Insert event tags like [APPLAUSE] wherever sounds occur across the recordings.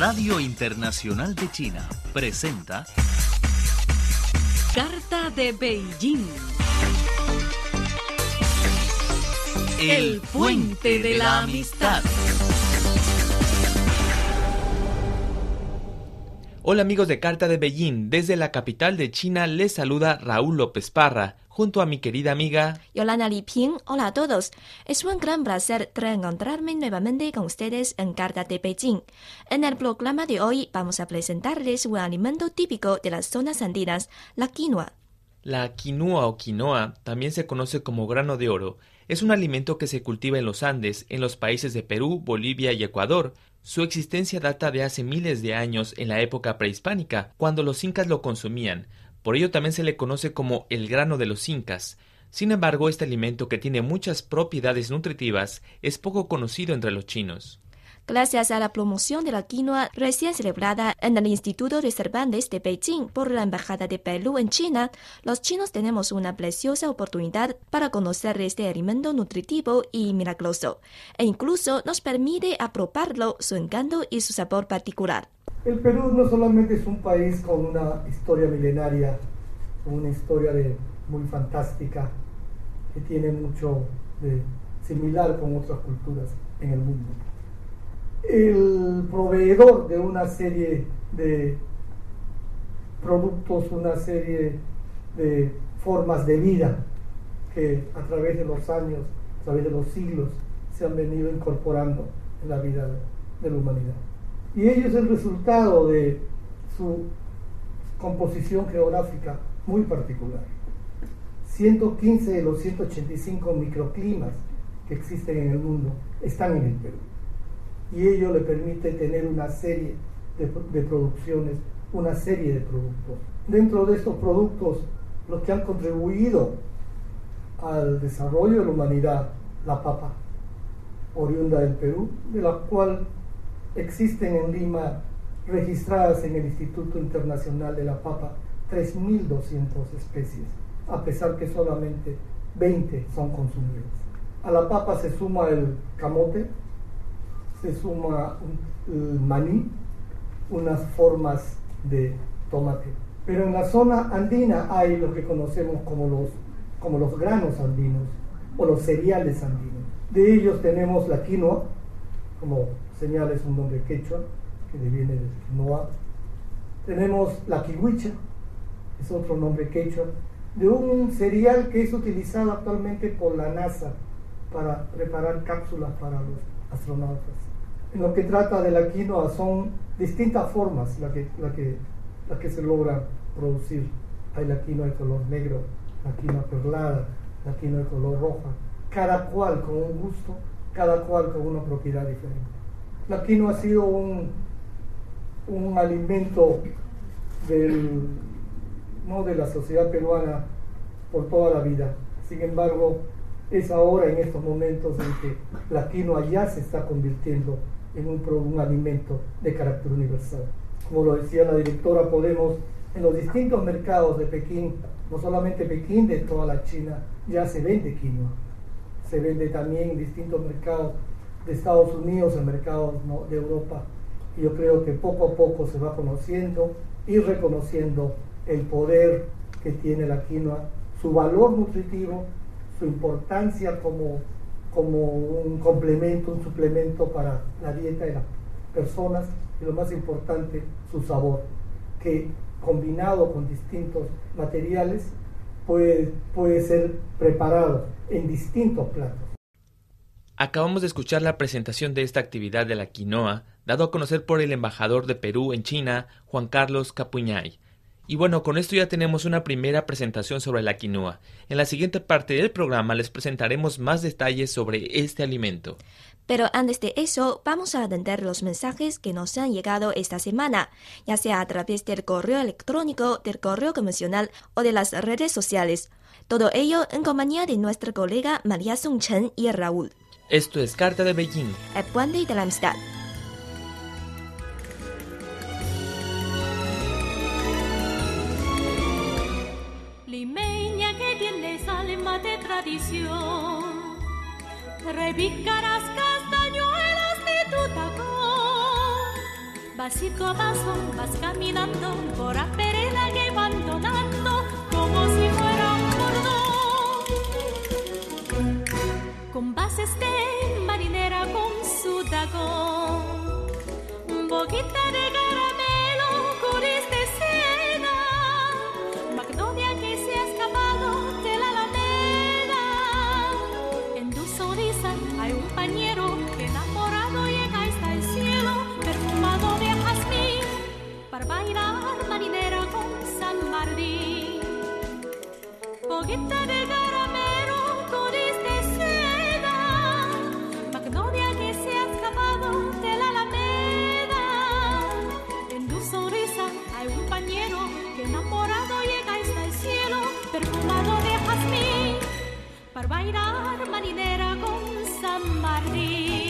Radio Internacional de China presenta Carta de Beijing. El puente de la amistad. Hola amigos de Carta de Beijing, desde la capital de China les saluda Raúl López Parra, junto a mi querida amiga Yolanda Liping. Hola a todos. Es un gran placer reencontrarme nuevamente con ustedes en Carta de Beijing. En el programa de hoy vamos a presentarles un alimento típico de las zonas andinas, la quinoa. La quinoa o quinoa también se conoce como grano de oro. Es un alimento que se cultiva en los Andes, en los países de Perú, Bolivia y Ecuador. Su existencia data de hace miles de años en la época prehispánica, cuando los incas lo consumían. Por ello también se le conoce como el grano de los incas. Sin embargo, este alimento que tiene muchas propiedades nutritivas es poco conocido entre los chinos. Gracias a la promoción de la quinoa recién celebrada en el Instituto de Cervantes de Beijing por la Embajada de Perú en China, los chinos tenemos una preciosa oportunidad para conocer este alimento nutritivo y milagroso, e incluso nos permite aprobarlo su encanto y su sabor particular. El Perú no solamente es un país con una historia milenaria, con una historia muy fantástica, que tiene mucho de similar con otras culturas en el mundo el proveedor de una serie de productos, una serie de formas de vida que a través de los años, a través de los siglos, se han venido incorporando en la vida de la humanidad. Y ello es el resultado de su composición geográfica muy particular. 115 de los 185 microclimas que existen en el mundo están en el Perú y ello le permite tener una serie de, producciones, una serie de productos. Dentro de estos productos, los que han contribuido al desarrollo de la humanidad, la papa, oriunda del Perú, de la cual existen en Lima registradas en el Instituto Internacional de la Papa 3.200 especies, a pesar que solamente 20 son consumidas. A la papa se suma el camote, se suma el maní, unas formas de tomate. Pero en la zona andina hay lo que conocemos como los, como los granos andinos o los cereales andinos. De ellos tenemos la quinoa, como señala es un nombre quechua, que viene de quinoa. Tenemos la kiwicha, es otro nombre quechua, de un cereal que es utilizado actualmente por la NASA para preparar cápsulas para los astronautas. En lo que trata de la quinoa son distintas formas las la que, que se logra producir. Hay la quinoa de color negro, la quinoa perlada, la quinoa de color roja, cada cual con un gusto, cada cual con una propiedad diferente. La quinoa ha sido un, un alimento del, no de la sociedad peruana por toda la vida. Sin embargo, es ahora en estos momentos en que la quinoa ya se está convirtiendo en un, un alimento de carácter universal. Como lo decía la directora, podemos en los distintos mercados de Pekín, no solamente Pekín, de toda la China, ya se vende quinoa. Se vende también en distintos mercados de Estados Unidos, en mercados de Europa. Y yo creo que poco a poco se va conociendo y reconociendo el poder que tiene la quinoa, su valor nutritivo, su importancia como como un complemento, un suplemento para la dieta de las personas y lo más importante, su sabor, que combinado con distintos materiales puede, puede ser preparado en distintos platos. Acabamos de escuchar la presentación de esta actividad de la quinoa, dado a conocer por el embajador de Perú en China, Juan Carlos Capuñay. Y bueno, con esto ya tenemos una primera presentación sobre la quinoa. En la siguiente parte del programa les presentaremos más detalles sobre este alimento. Pero antes de eso, vamos a atender los mensajes que nos han llegado esta semana, ya sea a través del correo electrónico, del correo convencional o de las redes sociales. Todo ello en compañía de nuestra colega María Song Chen y Raúl. Esto es Carta de Beijing. El puente de la amistad. limeña que tienes alma de tradición. Repicarás castañuelas de tu tacón, Pasito a paso vas caminando por la Con bases de marinera con su tacón, boquita de caramelo, curis de seda, magnolia que se ha escapado de la alameda. En tu sonrisa hay un pañero que enamorado llega hasta el cielo, perfumado de jazmín, para bailar marinera con San Martín. Boquita de para bailar marinera con San Martín.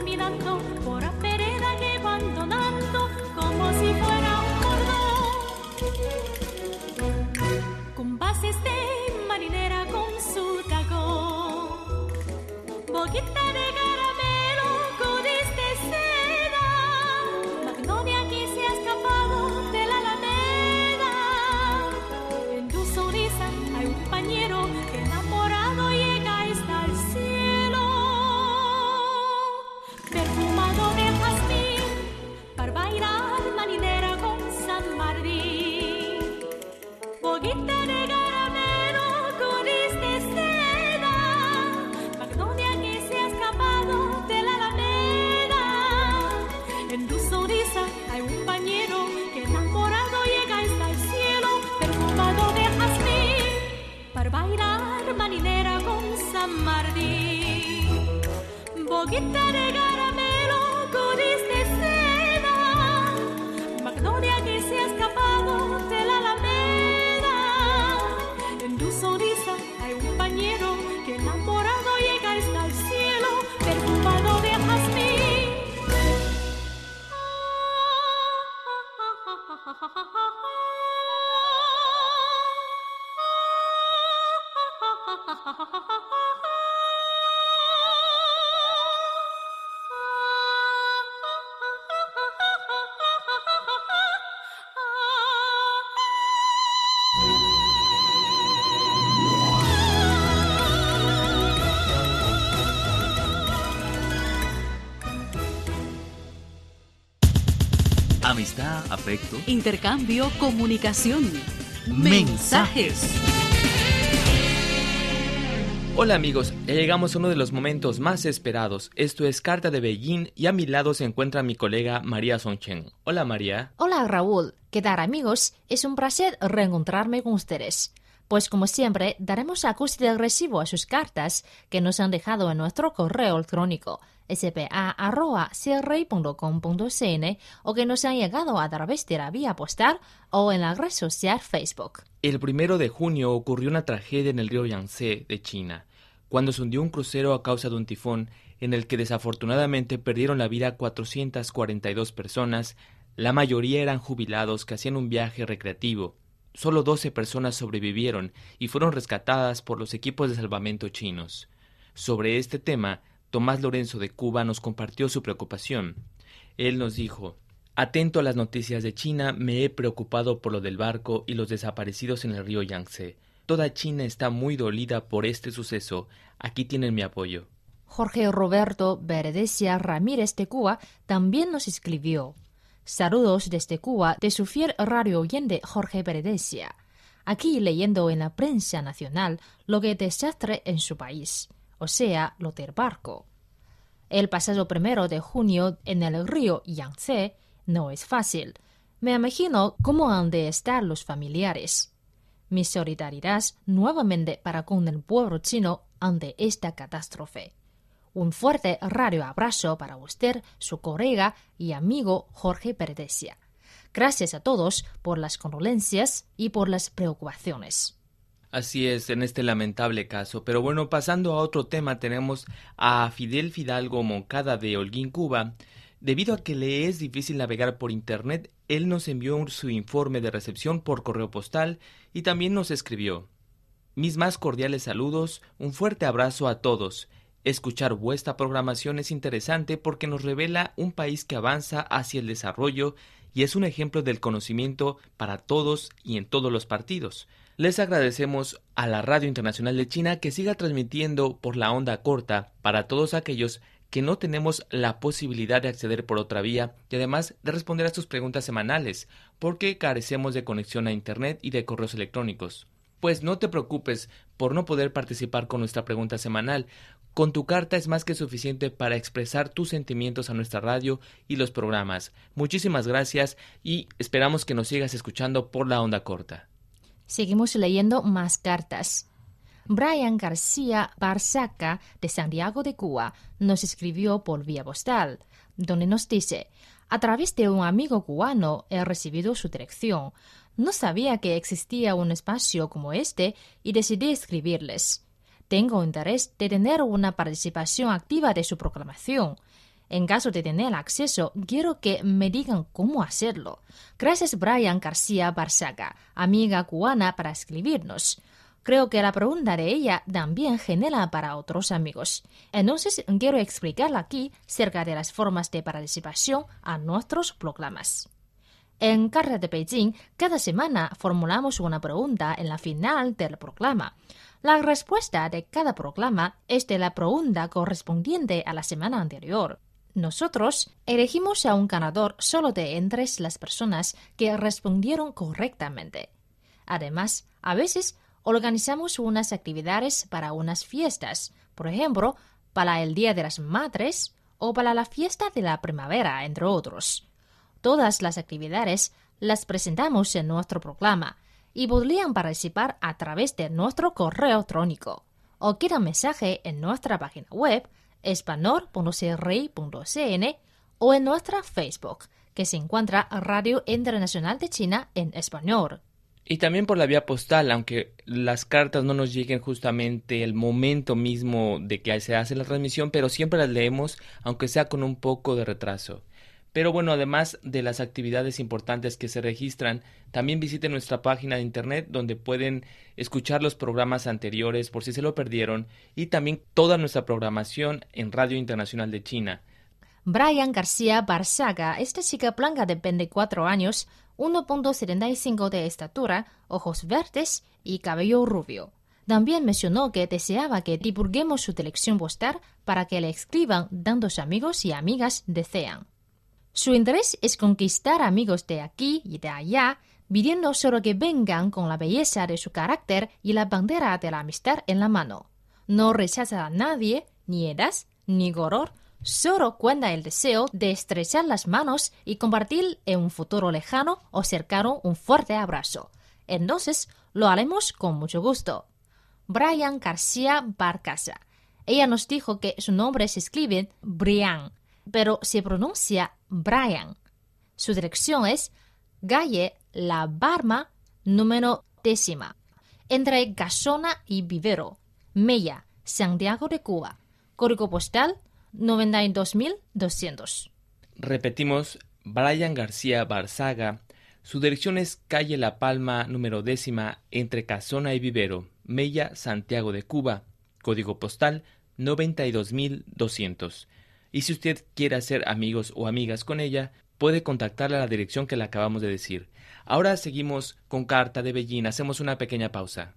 Caminando por la afecto, Intercambio, comunicación. mensajes. Hola amigos, ya llegamos a uno de los momentos más esperados. Esto es Carta de Beijing y a mi lado se encuentra mi colega María Songchen. Hola María. Hola Raúl, ¿qué tal amigos? Es un placer reencontrarme con ustedes. Pues como siempre, daremos acústica de recibo a sus cartas que nos han dejado en nuestro correo electrónico spa.cri.com.cn o que nos han llegado a través de la vía postal o en la red social Facebook. El primero de junio ocurrió una tragedia en el río Yangtze de China, cuando se hundió un crucero a causa de un tifón en el que desafortunadamente perdieron la vida 442 personas, la mayoría eran jubilados que hacían un viaje recreativo. Solo 12 personas sobrevivieron y fueron rescatadas por los equipos de salvamento chinos. Sobre este tema, Tomás Lorenzo de Cuba nos compartió su preocupación. Él nos dijo Atento a las noticias de China, me he preocupado por lo del barco y los desaparecidos en el río Yangtze. Toda China está muy dolida por este suceso. Aquí tienen mi apoyo. Jorge Roberto Verdesia Ramírez de Cuba también nos escribió. Saludos desde Cuba de su fiel radio oyente Jorge Verdesia. Aquí leyendo en la prensa nacional lo que desastre en su país, o sea, lo del barco. El pasado primero de junio en el río Yangtze no es fácil. Me imagino cómo han de estar los familiares. Mi solidaridad nuevamente para con el pueblo chino ante esta catástrofe. Un fuerte radio abrazo para usted, su colega y amigo Jorge Perdesia. Gracias a todos por las condolencias y por las preocupaciones. Así es, en este lamentable caso. Pero bueno, pasando a otro tema, tenemos a Fidel Fidalgo Moncada de Holguín, Cuba. Debido a que le es difícil navegar por Internet, él nos envió su informe de recepción por correo postal y también nos escribió. Mis más cordiales saludos, un fuerte abrazo a todos. Escuchar vuestra programación es interesante porque nos revela un país que avanza hacia el desarrollo y es un ejemplo del conocimiento para todos y en todos los partidos. Les agradecemos a la Radio Internacional de China que siga transmitiendo por la onda corta para todos aquellos que no tenemos la posibilidad de acceder por otra vía y además de responder a sus preguntas semanales, porque carecemos de conexión a Internet y de correos electrónicos. Pues no te preocupes por no poder participar con nuestra pregunta semanal. Con tu carta es más que suficiente para expresar tus sentimientos a nuestra radio y los programas. Muchísimas gracias y esperamos que nos sigas escuchando por la onda corta. Seguimos leyendo más cartas. Brian García Barzaca de Santiago de Cuba nos escribió por vía postal, donde nos dice a través de un amigo cubano he recibido su dirección. No sabía que existía un espacio como este y decidí escribirles. Tengo interés de tener una participación activa de su proclamación. En caso de tener acceso, quiero que me digan cómo hacerlo. Gracias Brian García Barzaga, amiga cubana, para escribirnos. Creo que la pregunta de ella también genera para otros amigos. Entonces quiero explicarla aquí cerca de las formas de participación a nuestros proclamas. En Carta de Beijing, cada semana formulamos una pregunta en la final del proclama. La respuesta de cada proclama es de la pregunta correspondiente a la semana anterior. Nosotros elegimos a un ganador solo de entre las personas que respondieron correctamente. Además, a veces organizamos unas actividades para unas fiestas, por ejemplo, para el Día de las Madres o para la fiesta de la primavera, entre otros. Todas las actividades las presentamos en nuestro programa y podrían participar a través de nuestro correo electrónico o quieran mensaje en nuestra página web espanol.cri.cn o en nuestra Facebook, que se encuentra Radio Internacional de China en español. Y también por la vía postal, aunque las cartas no nos lleguen justamente el momento mismo de que se hace la transmisión, pero siempre las leemos, aunque sea con un poco de retraso. Pero bueno, además de las actividades importantes que se registran, también visiten nuestra página de internet donde pueden escuchar los programas anteriores por si se lo perdieron y también toda nuestra programación en Radio Internacional de China. Brian García Barzaga, esta chica blanca de 24 años, 1.75 de estatura, ojos verdes y cabello rubio. También mencionó que deseaba que divulguemos su dirección postal para que le escriban tantos amigos y amigas desean. Su interés es conquistar amigos de aquí y de allá, pidiendo solo que vengan con la belleza de su carácter y la bandera de la amistad en la mano. No rechaza a nadie, ni edad, ni color, solo cuenta el deseo de estrechar las manos y compartir en un futuro lejano o cercano un fuerte abrazo. Entonces lo haremos con mucho gusto. Brian García Barcasa. Ella nos dijo que su nombre se escribe Brian, pero se pronuncia Brian. Su dirección es Galle La Barma, número décima, entre Casona y Vivero, Mella, Santiago de Cuba. Código postal 92200. Repetimos, Brian García Barzaga. Su dirección es calle La Palma, número décima, entre Casona y Vivero, Mella, Santiago de Cuba. Código postal 92200. Y si usted quiere hacer amigos o amigas con ella, puede contactarla a la dirección que le acabamos de decir. Ahora seguimos con Carta de Beijing. Hacemos una pequeña pausa.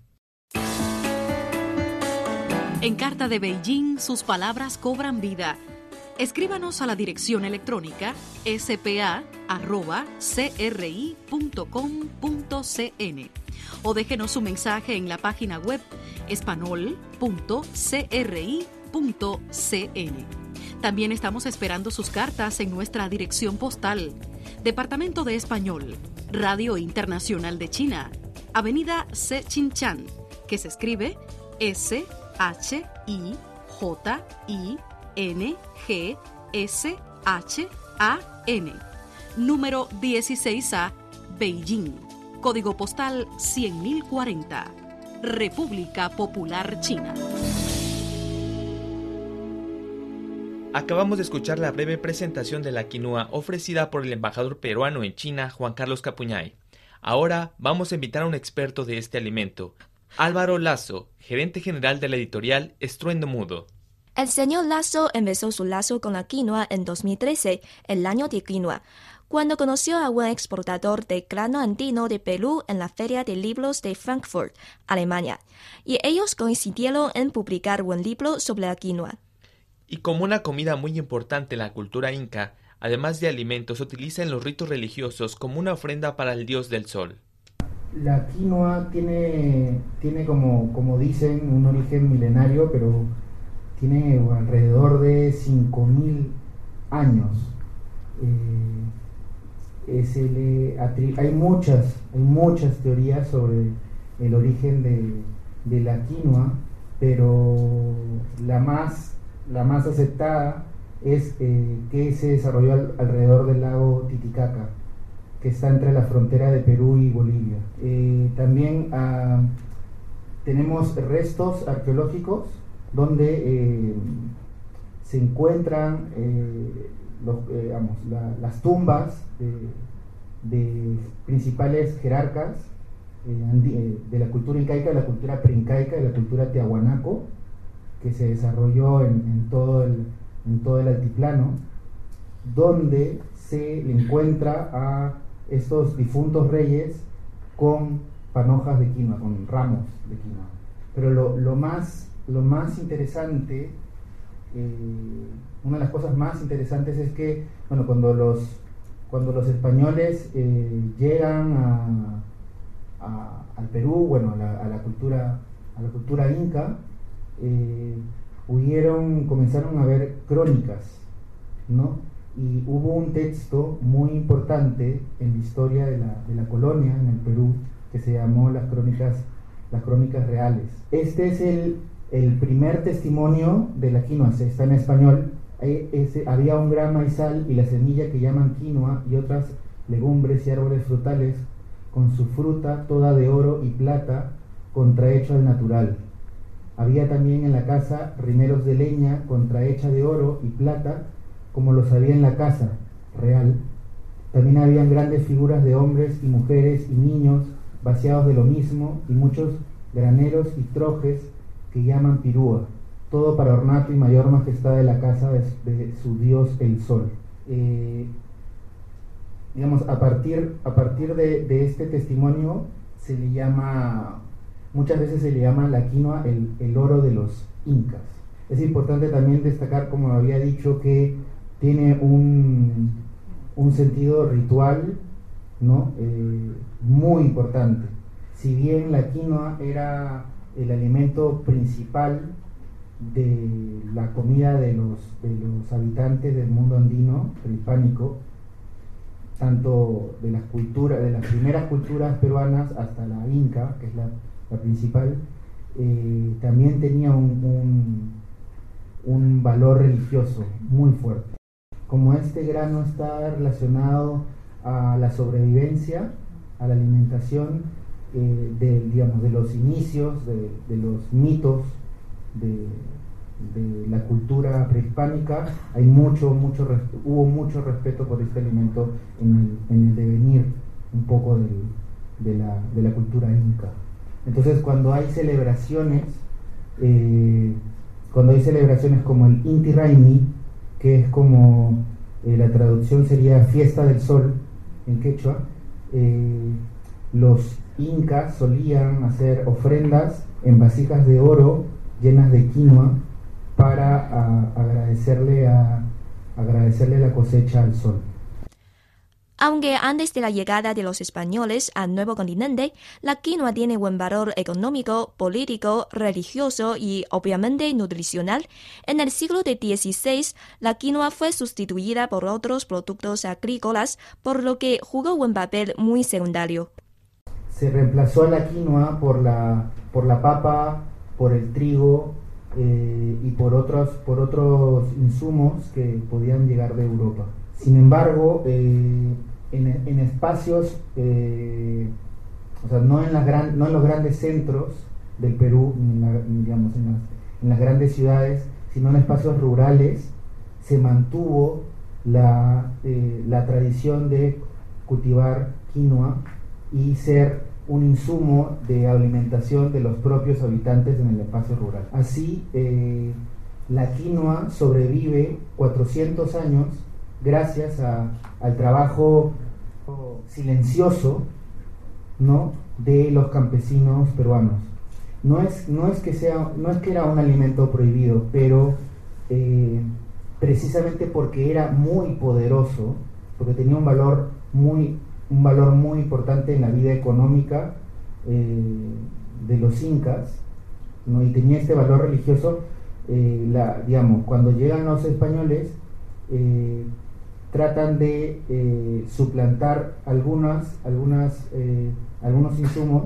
En Carta de Beijing, sus palabras cobran vida. Escríbanos a la dirección electrónica spa.cri.com.cn o déjenos su mensaje en la página web espanol.cri.cn. También estamos esperando sus cartas en nuestra dirección postal. Departamento de Español, Radio Internacional de China, Avenida Sechinchan, que se escribe S-H-I-J-I N G S H A N. Número 16A, Beijing. Código postal 100.040. República Popular China. Acabamos de escuchar la breve presentación de la quinoa ofrecida por el embajador peruano en China, Juan Carlos Capuñay. Ahora vamos a invitar a un experto de este alimento, Álvaro Lazo, gerente general de la editorial Estruendo Mudo. El señor Lazo empezó su lazo con la quinoa en 2013, el año de quinoa, cuando conoció a un exportador de grano andino de Perú en la Feria de Libros de Frankfurt, Alemania, y ellos coincidieron en publicar un libro sobre la quinoa. Y como una comida muy importante en la cultura inca, además de alimentos, se utiliza en los ritos religiosos como una ofrenda para el dios del sol. La quinoa tiene, tiene como, como dicen, un origen milenario, pero tiene alrededor de 5.000 años. Eh, hay, muchas, hay muchas teorías sobre el origen de, de la quinoa, pero la más la más aceptada es eh, que se desarrolló alrededor del lago Titicaca, que está entre la frontera de Perú y Bolivia. Eh, también ah, tenemos restos arqueológicos donde eh, se encuentran las tumbas de, principales jerarcas de la cultura incaica, de la cultura preincaica, de la cultura tiahuanaco, que se desarrolló en, todo, el, en todo el altiplano, donde se encuentra a estos difuntos reyes con panojas de quinoa, con ramos de quinoa. Pero lo, más, lo más interesante, eh, una de las cosas más interesantes es que, bueno, cuando los, cuando los españoles eh, llegan al Perú, bueno, a la, cultura, a la cultura inca, eh, comenzaron a haber crónicas, ¿no? Y hubo un texto muy importante en la historia de la, colonia, en el Perú, que se llamó las crónicas, las crónicas reales. Este es el, el primer testimonio de la quinoa, está en español. Había un gran maizal y la semilla que llaman quinoa y otras legumbres y árboles frutales con su fruta toda de oro y plata contrahecho al natural había también en la casa rimeros de leña contrahecha de oro y plata, como los había en la casa real. También habían grandes figuras de hombres y mujeres y niños vaciados de lo mismo y muchos graneros y trojes que llaman pirúa, todo para ornato y mayor majestad de la casa de, su dios el sol. Eh, digamos, a partir, a partir de, de este testimonio se le llama Muchas veces se le llama la quinoa el, oro de los incas. Es importante también destacar, como había dicho, que tiene un, sentido ritual ¿no? Eh, muy importante. Si bien la quinoa era el alimento principal de la comida de los, de los habitantes del mundo andino prehispánico, tanto de las culturas, de las primeras culturas peruanas hasta la inca, que es la principal, eh, también tenía un, un, valor religioso muy fuerte. Como este grano está relacionado a la sobrevivencia, a la alimentación, eh, de, digamos, de los inicios, de, los mitos de, la cultura prehispánica, hay mucho, mucho, hubo mucho respeto por este alimento en el, devenir un poco de la, de la cultura inca. Entonces cuando hay celebraciones, eh, cuando hay celebraciones como el Inti Raimi, que es como eh, la traducción sería fiesta del sol en quechua, eh, los incas solían hacer ofrendas en vasijas de oro llenas de quinoa para agradecerle, a, agradecerle la cosecha al sol. Aunque antes de la llegada de los españoles al nuevo continente, la quinoa tiene buen valor económico, político, religioso y obviamente nutricional, en el siglo XVI la quinoa fue sustituida por otros productos agrícolas, por lo que jugó un papel muy secundario. Se reemplazó a la quinoa por la, por la papa, por el trigo, eh, y por otros, por otros insumos que podían llegar de Europa. Sin embargo, en, espacios, o sea, no en, los grandes centros del Perú, ni en, digamos, en, las, grandes ciudades, sino en espacios rurales, se mantuvo la, la tradición de cultivar quinoa y ser un insumo de alimentación de los propios habitantes en el espacio rural. Así, eh, la quinoa sobrevive 400 años gracias al trabajo silencioso ¿no? de los campesinos peruanos. No es, no, es que sea, no es que era un alimento prohibido, pero eh, precisamente porque era muy poderoso, porque tenía un valor muy un valor muy importante en la vida económica eh, de los incas, y tenía este valor religioso, eh, la, digamos, cuando llegan los españoles, tratan de suplantar algunas, algunas, algunos insumos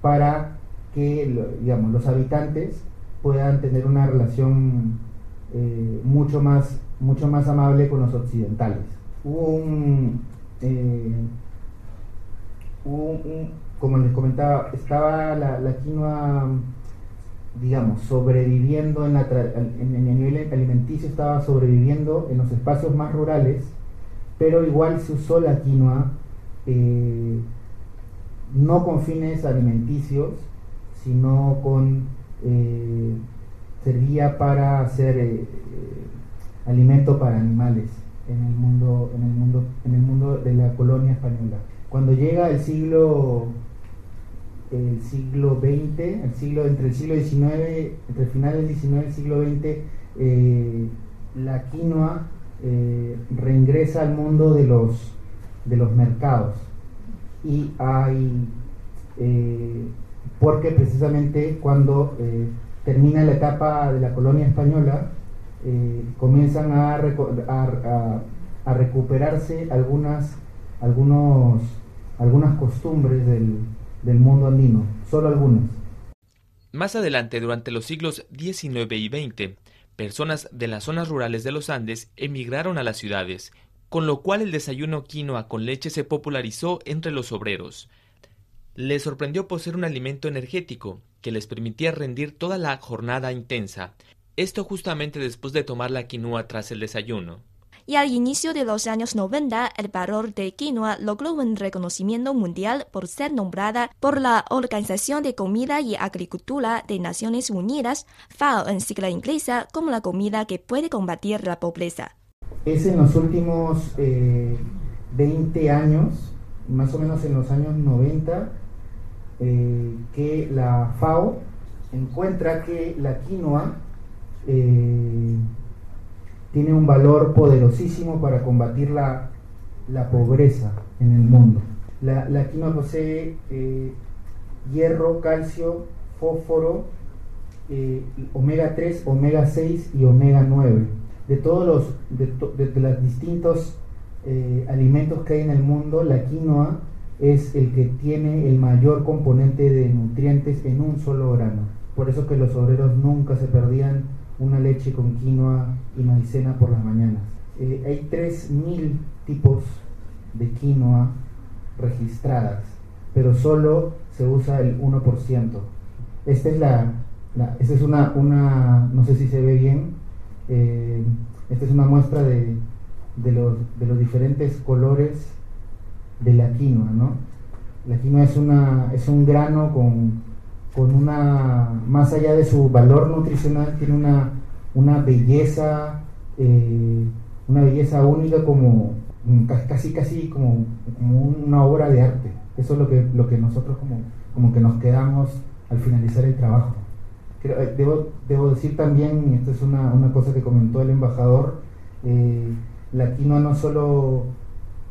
para que digamos, los habitantes puedan tener una relación mucho, más, mucho más amable con los occidentales. Un, eh, como les comentaba, estaba la, quinoa, digamos, sobreviviendo en, la en, el nivel alimenticio, estaba sobreviviendo en los espacios más rurales, pero igual se usó la quinoa eh, no con fines alimenticios, sino con eh, servía para hacer alimento para animales en el mundo, en el mundo, en el mundo de la colonia española. Cuando llega el siglo el siglo XX, el siglo, entre el siglo XIX, entre finales del XIX y el siglo XX, eh, la quinoa eh, reingresa al mundo de los, de los mercados. Y hay, eh, porque precisamente cuando termina la etapa de la colonia española, comienzan a, a, recuperarse algunas, algunos, algunas costumbres del, Más adelante, durante los siglos XIX y XX, personas de las zonas rurales de los Andes emigraron a las ciudades, con lo cual el desayuno quinoa con leche se popularizó entre los obreros. Les sorprendió por ser un alimento energético que les permitía rendir toda la jornada intensa, esto justamente después de tomar la quinoa tras el desayuno. Y al inicio de los años 90, el valor de quinoa logró un reconocimiento mundial por ser nombrada por la Organización de Comida y Agricultura de Naciones Unidas, FAO en sigla inglesa, como la comida que puede combatir la pobreza. Es en los últimos 20 eh, años, más o menos en los años 90, eh, que la FAO encuentra que la quinoa eh, tiene un valor poderosísimo para combatir la, pobreza en el mundo. La, quinoa posee eh, hierro, calcio, fósforo, eh, omega 3, omega 6 y omega 9. De todos los de, los distintos alimentos que hay en el mundo, la quinoa es el que tiene el mayor componente de nutrientes en un solo grano. Por eso que los obreros nunca se perdían una leche con quinoa y maicena por las mañanas. Eh, hay 3.000 tipos de quinoa registradas, pero solo se usa el 1%. Esta es la, esta es una, una, no sé si se ve bien, eh, esta es una muestra de, de, los, de los diferentes colores de la quinoa, ¿no? La quinoa es, una, es un grano con con una, más allá de su valor nutricional, tiene una, una belleza, eh, una belleza única como casi casi como, una obra de arte. Eso es lo que, lo que nosotros como, como que nos quedamos al finalizar el trabajo. Eh, debo, debo decir también, y esto es una, una cosa que comentó el embajador, eh, la quinoa no es solo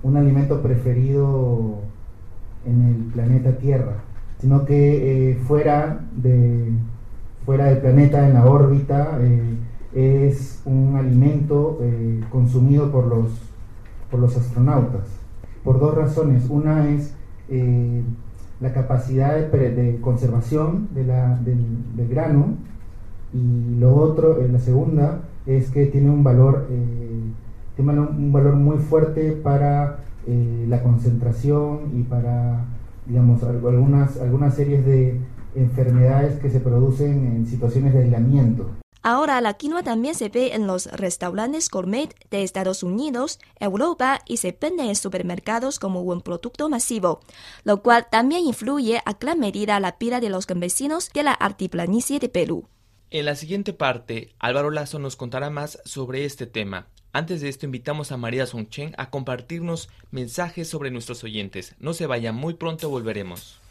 un alimento preferido en el planeta Tierra, sino que eh, fuera, de, fuera del planeta, en la órbita, eh, es un alimento eh, consumido por los, por los astronautas, por dos razones. Una es la capacidad de, conservación del, grano Y lo otro, la segunda, es que tiene un valor, tiene un valor muy fuerte para la concentración y para, digamos, algunas, algunas series de enfermedades que se producen en situaciones de aislamiento. Ahora la quinoa también se ve en los restaurantes gourmet de Estados Unidos, Europa y se vende en supermercados como un producto masivo, lo cual también influye a gran medida la vida de los campesinos de la altiplanicie de Perú. En la siguiente parte, Álvaro Lazo nos contará más sobre este tema. Antes de esto, invitamos a María Songchen a compartirnos mensajes sobre nuestros oyentes. No se vayan, muy pronto volveremos.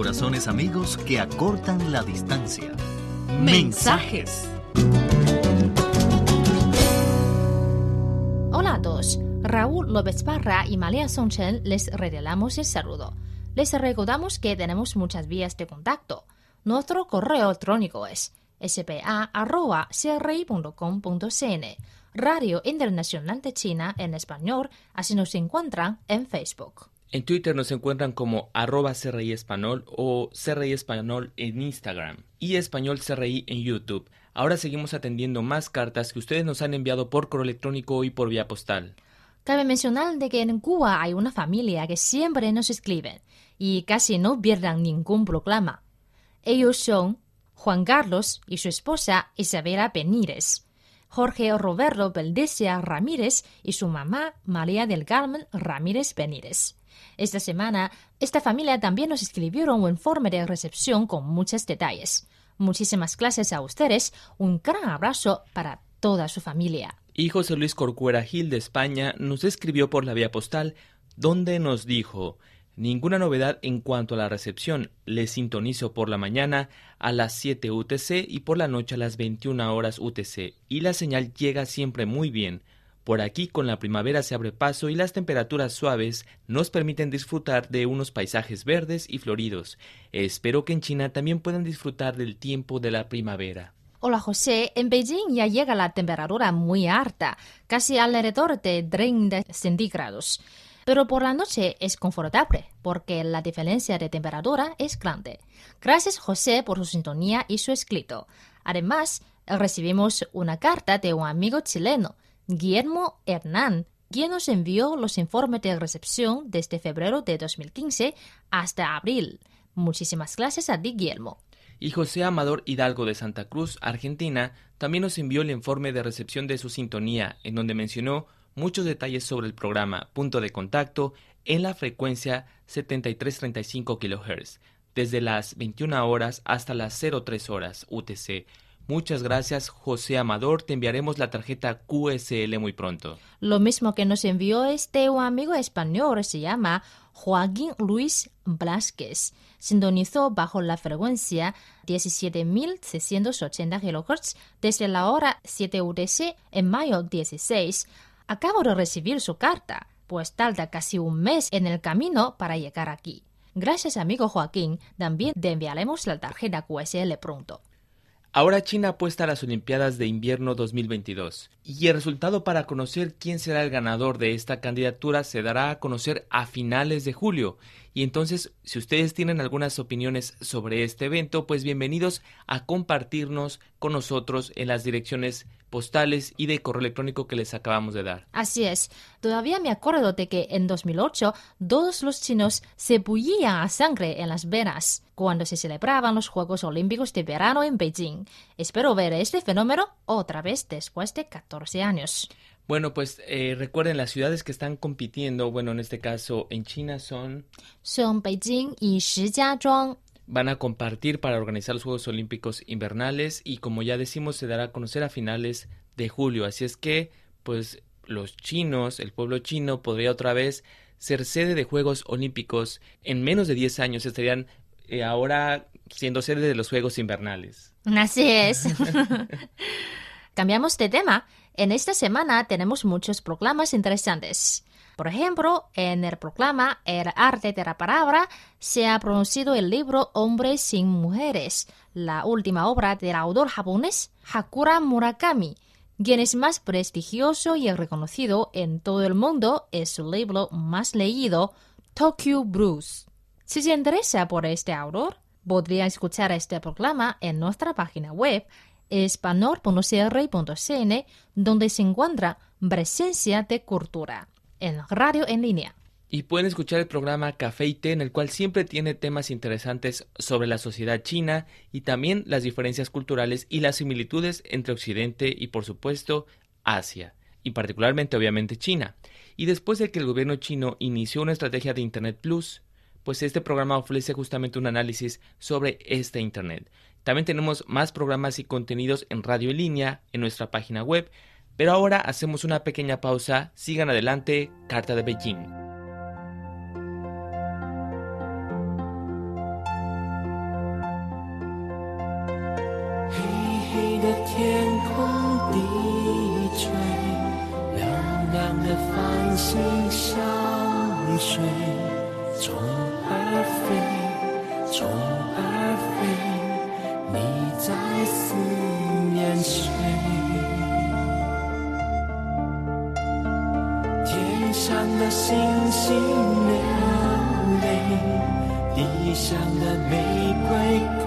Corazones amigos que acortan la distancia. Mensajes. Hola a todos. Raúl López Parra y Malia Sonchen les regalamos el saludo. Les recordamos que tenemos muchas vías de contacto. Nuestro correo electrónico es spa.cri.com.cn Radio Internacional de China en español, así nos encuentran en Facebook. En Twitter nos encuentran como arroba CRI Español o CRI Español en Instagram y Español CRI en YouTube. Ahora seguimos atendiendo más cartas que ustedes nos han enviado por correo electrónico y por vía postal. Cabe mencionar de que en Cuba hay una familia que siempre nos escriben y casi no pierdan ningún proclama. Ellos son Juan Carlos y su esposa Isabela Benítez, Jorge Roberto Beldesia Ramírez y su mamá María del Carmen Ramírez Benítez. Esta semana, esta familia también nos escribieron un informe de recepción con muchos detalles. Muchísimas clases a ustedes, un gran abrazo para toda su familia. Y José Luis Corcuera Gil de España nos escribió por la vía postal, donde nos dijo Ninguna novedad en cuanto a la recepción. Le sintonizo por la mañana a las 7 UTC y por la noche a las 21 horas UTC. Y la señal llega siempre muy bien. Por aquí con la primavera se abre paso y las temperaturas suaves nos permiten disfrutar de unos paisajes verdes y floridos. Espero que en China también puedan disfrutar del tiempo de la primavera. Hola José, en Beijing ya llega la temperatura muy alta, casi alrededor de 30 centígrados. Pero por la noche es confortable porque la diferencia de temperatura es grande. Gracias José por su sintonía y su escrito. Además, recibimos una carta de un amigo chileno, Guillermo Hernán, quien nos envió los informes de recepción desde febrero de 2015 hasta abril. Muchísimas gracias a ti, Guillermo. Y José Amador Hidalgo de Santa Cruz, Argentina, también nos envió el informe de recepción de su sintonía, en donde mencionó muchos detalles sobre el programa Punto de Contacto en la frecuencia 7335 kHz, desde las 21 horas hasta las 03 horas UTC. Muchas gracias, José Amador. Te enviaremos la tarjeta QSL muy pronto. Lo mismo que nos envió este amigo español se llama Joaquín Luis Blasquez. Sintonizó bajo la frecuencia 17.680 kHz desde la hora 7 UTC en mayo 16 Acabo de recibir su carta, pues tarda casi un mes en el camino para llegar aquí. Gracias, amigo Joaquín. También te enviaremos la tarjeta QSL pronto. Ahora China apuesta a las Olimpiadas de Invierno 2022 y el resultado para conocer quién será el ganador de esta candidatura se dará a conocer a finales de julio. Y entonces, si ustedes tienen algunas opiniones sobre este evento, pues bienvenidos a compartirnos con nosotros en las direcciones postales y de correo electrónico que les acabamos de dar. Así es. Todavía me acuerdo de que en 2008 todos los chinos se bullían a sangre en las venas cuando se celebraban los Juegos Olímpicos de Verano en Beijing. Espero ver este fenómeno otra vez después de 14 años. Bueno, pues eh, recuerden las ciudades que están compitiendo, bueno, en este caso en China son... Son Beijing y Shijiazhuang van a compartir para organizar los Juegos Olímpicos Invernales y como ya decimos se dará a conocer a finales de julio. Así es que pues los chinos, el pueblo chino podría otra vez ser sede de Juegos Olímpicos. En menos de 10 años estarían eh, ahora siendo sede de los Juegos Invernales. Así es. [LAUGHS] Cambiamos de tema. En esta semana tenemos muchos proclamas interesantes. Por ejemplo, en el proclama El arte de la palabra se ha pronunciado el libro Hombres sin mujeres, la última obra del autor japonés Hakura Murakami, quien es más prestigioso y reconocido en todo el mundo es su libro más leído, Tokyo Blues. Si se interesa por este autor, podría escuchar este proclama en nuestra página web espanol.cr.cn, donde se encuentra presencia de cultura en radio en línea. Y pueden escuchar el programa Café y Té, en el cual siempre tiene temas interesantes sobre la sociedad china y también las diferencias culturales y las similitudes entre Occidente y, por supuesto, Asia, y particularmente, obviamente, China. Y después de que el gobierno chino inició una estrategia de Internet Plus, pues este programa ofrece justamente un análisis sobre este Internet. También tenemos más programas y contenidos en radio en línea, en nuestra página web, pero ahora hacemos una pequeña pausa, sigan adelante, Carta de Beijing. 星星流泪，地上的玫瑰枯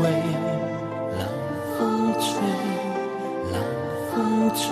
萎。冷风吹，冷风吹，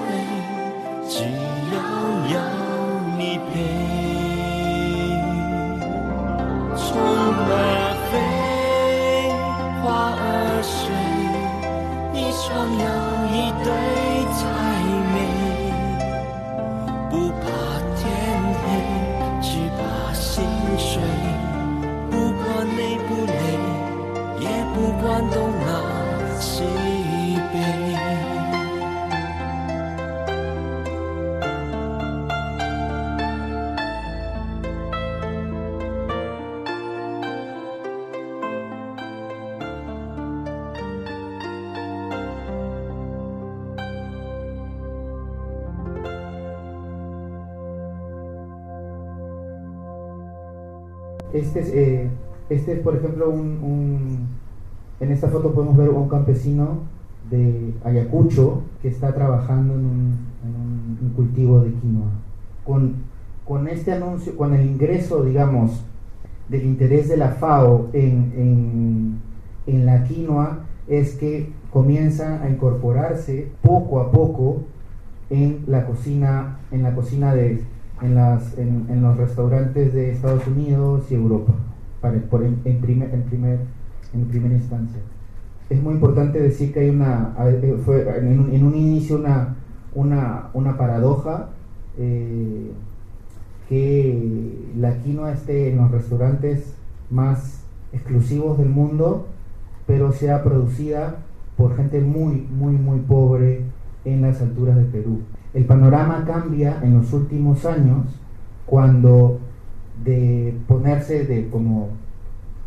Este es, eh, este es por ejemplo, un, en esta foto podemos ver un campesino de Ayacucho que está trabajando en un, en un- cultivo de quinoa. Con, con este anuncio, con el ingreso, digamos, del interés de la FAO en, en- en la quinoa, es que comienzan a incorporarse poco a poco en la cocina, en la cocina de, en, las, en, en los restaurantes de Estados Unidos y Europa, para, por en, primer, en, primer, en primera instancia. Es muy importante decir que hay una, eh, fue en un inicio una, una, una paradoja eh, que la quinoa esté en los restaurantes más exclusivos del mundo, pero sea producida por gente muy, muy, muy pobre en las alturas de Perú. El panorama cambia en los últimos años cuando de ponerse de como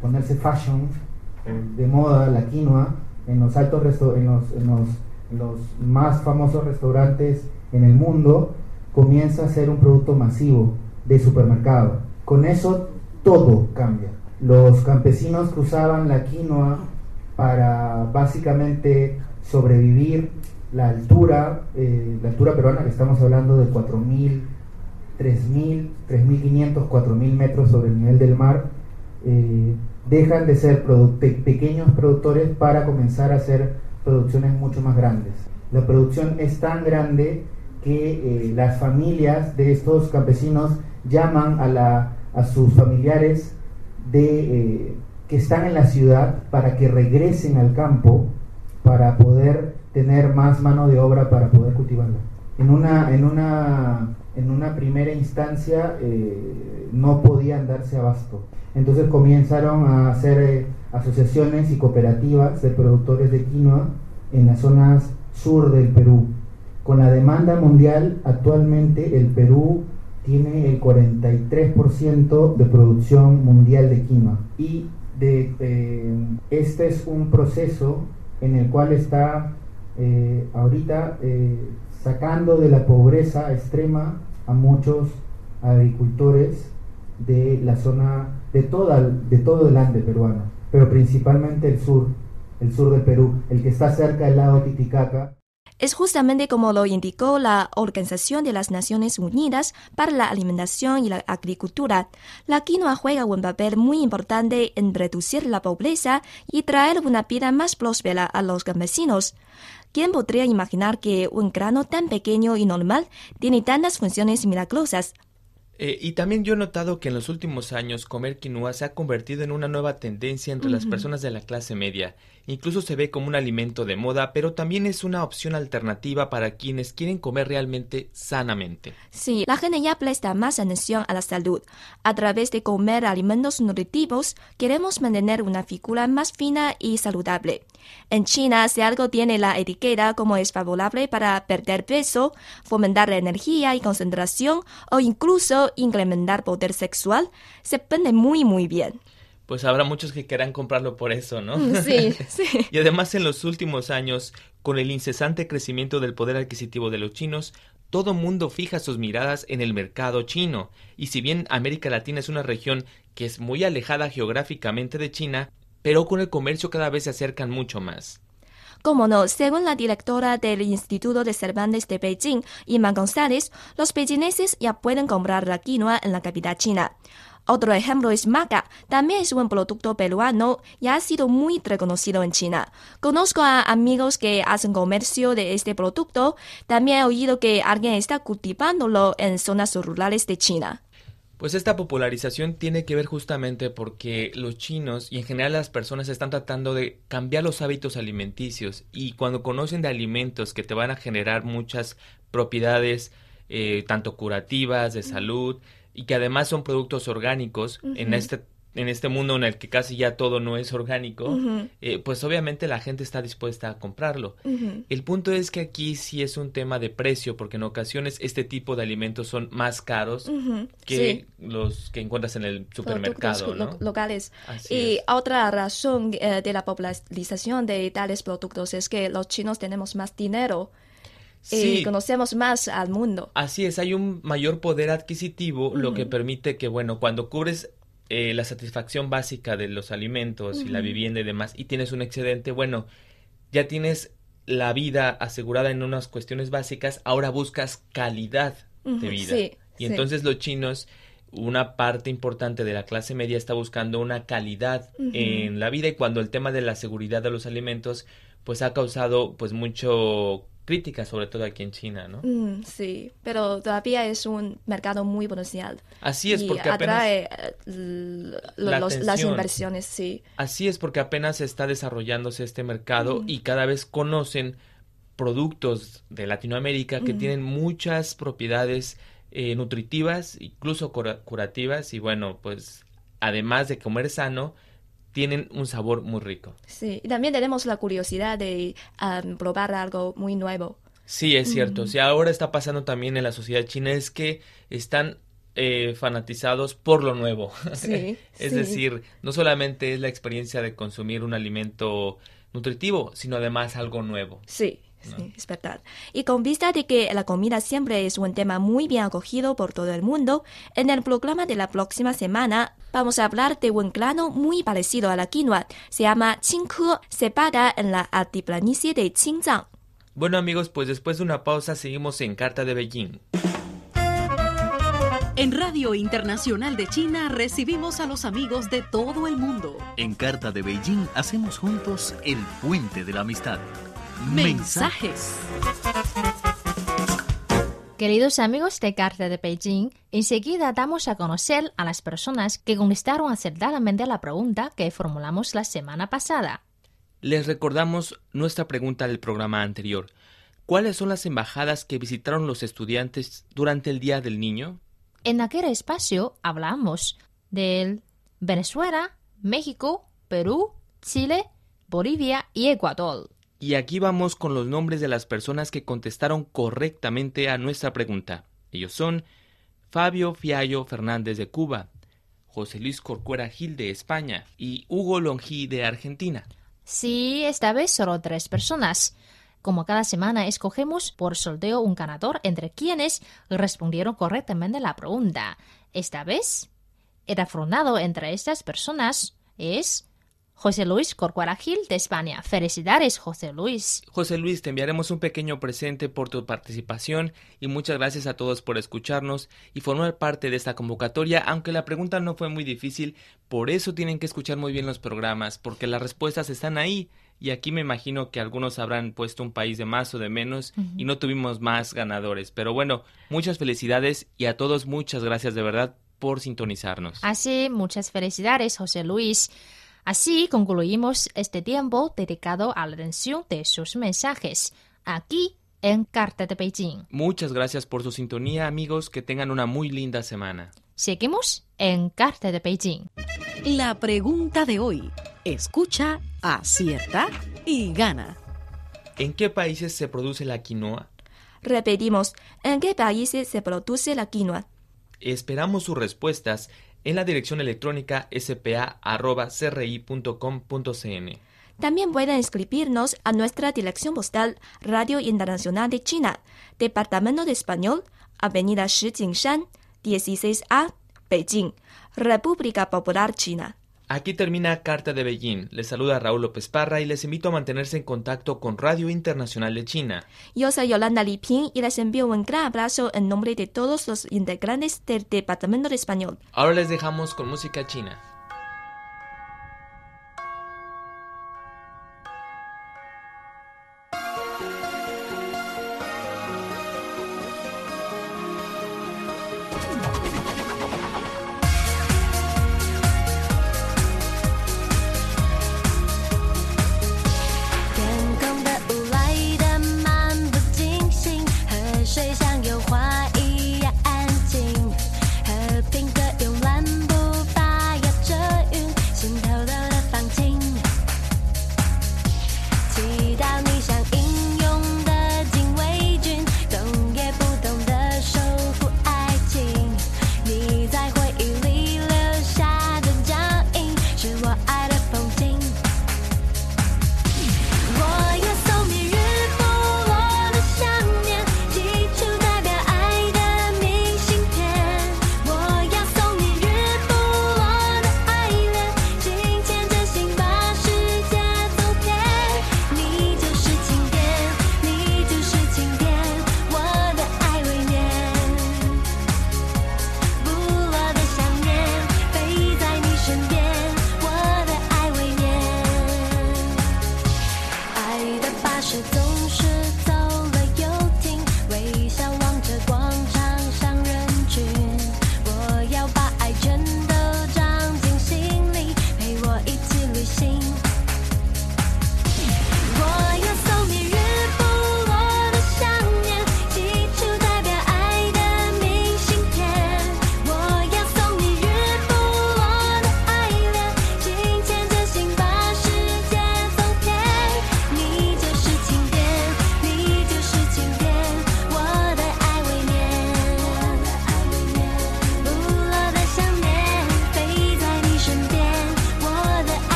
ponerse fashion de moda la quinoa en los altos en los, en los, en los más famosos restaurantes en el mundo comienza a ser un producto masivo de supermercado. Con eso todo cambia. Los campesinos que usaban la quinoa para básicamente sobrevivir la altura, eh, la altura peruana que estamos hablando de 4.000, 3.000, 3.500, 4.000 metros sobre el nivel del mar, eh, dejan de ser pequeños productores para comenzar a hacer producciones mucho más grandes. La producción es tan grande que eh, las familias de estos campesinos llaman a, la, a sus familiares de, que están en la ciudad para que regresen al campo para poder tener más mano de obra para poder cultivarla. En una, en una, en una primera instancia eh, no podían darse abasto. Entonces comenzaron a hacer eh, asociaciones y cooperativas de productores de quinoa en las zonas sur del Perú. Con la demanda mundial, actualmente el Perú tiene el 43% de producción mundial de quinoa. Y de, eh, este es un proceso en el cual está eh, ahorita eh, sacando de la pobreza extrema a muchos agricultores de la zona, de, toda, de todo el Ande peruano, pero principalmente el sur, el sur del Perú, el que está cerca del lago Titicaca. Es justamente como lo indicó la Organización de las Naciones Unidas para la Alimentación y la Agricultura. La quinoa juega un papel muy importante en reducir la pobreza y traer una vida más próspera a los campesinos. ¿Quién podría imaginar que un grano tan pequeño y normal tiene tantas funciones milagrosas? Eh, y también yo he notado que en los últimos años comer quinoa se ha convertido en una nueva tendencia entre las personas de la clase media. Incluso se ve como un alimento de moda, pero también es una opción alternativa para quienes quieren comer realmente sanamente. Sí, la gente ya presta más atención a la salud. A través de comer alimentos nutritivos, queremos mantener una figura más fina y saludable. En China, si algo tiene la etiqueta como es favorable para perder peso, fomentar la energía y concentración o incluso incrementar poder sexual, se vende muy muy bien. Pues habrá muchos que querrán comprarlo por eso, ¿no? Mm, Sí, [LAUGHS] sí. Y además en los últimos años, con el incesante crecimiento del poder adquisitivo de los chinos, todo mundo fija sus miradas en el mercado chino, y si bien América Latina es una región que es muy alejada geográficamente de China, pero con el comercio cada vez se acercan mucho más. Cómo no, según la directora del Instituto de Cervantes de Beijing, Ima González, los beijinenses ya pueden comprar la quinoa en la capital china. Otro ejemplo es maca, también es un producto peruano y ha sido muy reconocido en China. Conozco a amigos que hacen comercio de este producto, también he oído que alguien está cultivándolo en zonas rurales de China. Pues esta popularización tiene que ver justamente porque los chinos y en general las personas están tratando de cambiar los hábitos alimenticios y cuando conocen de alimentos que te van a generar muchas propiedades eh, tanto curativas, de salud, y que además son productos orgánicos en este en este mundo en el que casi ya todo no es orgánico, eh, pues obviamente la gente está dispuesta a comprarlo. El punto es que aquí sí es un tema de precio, porque en ocasiones este tipo de alimentos son más caros que los que encuentras en el supermercado. ¿no? locales. y otra razón eh, de la popularización de tales productos es que los chinos tenemos más dinero y conocemos más al mundo. Así es, hay un mayor poder adquisitivo, lo que permite que, bueno, cuando cubres eh, la satisfacción básica de los alimentos y la vivienda y demás, y tienes un excedente, bueno, ya tienes la vida asegurada en unas cuestiones básicas, ahora buscas calidad de vida. y entonces los chinos, una parte importante de la clase media está buscando una calidad en la vida y cuando el tema de la seguridad de los alimentos, pues ha causado pues mucho crítica, sobre todo aquí en China, ¿no? Mm, sí, pero todavía es un mercado muy potencial. Así es, porque atrae eh, las inversiones, sí. Así es, porque apenas está desarrollándose este mercado mm. y cada vez conocen productos de Latinoamérica que mm. tienen muchas propiedades eh, nutritivas, incluso curativas, y bueno, pues además de comer sano, tienen un sabor muy rico. Sí, y también tenemos la curiosidad de probar algo muy nuevo. Sí, es cierto. Si ahora está pasando también en la sociedad china es que están eh, fanatizados por lo nuevo. Sí, [LAUGHS] es decir, no solamente es la experiencia de consumir un alimento nutritivo, sino además algo nuevo. Sí, Sí, es verdad. Y con vista de que la comida siempre es un tema muy bien acogido por todo el mundo, en el programa de la próxima semana vamos a hablar de un grano muy parecido a la quinoa. Se llama Qingke, sepada en la altiplanicie de Qingzhang. Bueno amigos, pues después de una pausa seguimos en Carta de Beijing. En Radio Internacional de China recibimos a los amigos de todo el mundo. En Carta de Beijing hacemos juntos el puente de la amistad. Mensajes. Queridos amigos de Carta de Beijing, enseguida damos a conocer a las personas que contestaron acertadamente a la pregunta que formulamos la semana pasada. Les recordamos nuestra pregunta del programa anterior. ¿Cuáles son las embajadas que visitaron los estudiantes durante el Día del Niño? En aquel espacio hablamos de Venezuela, México, Perú, Chile, Bolivia y Ecuador. Y aquí vamos con los nombres de las personas que contestaron correctamente a nuestra pregunta. Ellos son Fabio Fiallo Fernández de Cuba, José Luis Corcuera Gil de España y Hugo Longí de Argentina. Sí, esta vez solo tres personas. Como cada semana escogemos por sorteo un ganador entre quienes respondieron correctamente la pregunta. Esta vez, el afronado entre estas personas es José Luis Corcuera Gil de España. Felicidades, José Luis. José Luis, te enviaremos un pequeño presente por tu participación y muchas gracias a todos por escucharnos y formar parte de esta convocatoria, aunque la pregunta no fue muy difícil, por eso tienen que escuchar muy bien los programas, porque las respuestas están ahí. Y aquí me imagino que algunos habrán puesto un país de más o de menos y no tuvimos más ganadores. Pero bueno, muchas felicidades y a todos muchas gracias de verdad por sintonizarnos. Así, muchas felicidades, José Luis. Así concluimos este tiempo dedicado a la atención de sus mensajes aquí en Carta de Beijing. Muchas gracias por su sintonía, amigos. Que tengan una muy linda semana. Seguimos en Carta de Beijing. La pregunta de hoy. Escucha, acierta y gana. ¿En qué países se produce la quinoa? Repetimos, ¿en qué países se produce la quinoa? Esperamos sus respuestas en la dirección electrónica spa.cri.com.cn. También pueden escribirnos a nuestra dirección postal Radio Internacional de China, Departamento de Español, Avenida Shijingshan, 16A, Beijing, República Popular China. Aquí termina Carta de Beijing. Les saluda Raúl López Parra y les invito a mantenerse en contacto con Radio Internacional de China. Yo soy Yolanda Liping y les envío un gran abrazo en nombre de todos los integrantes del Departamento de Español. Ahora les dejamos con música china.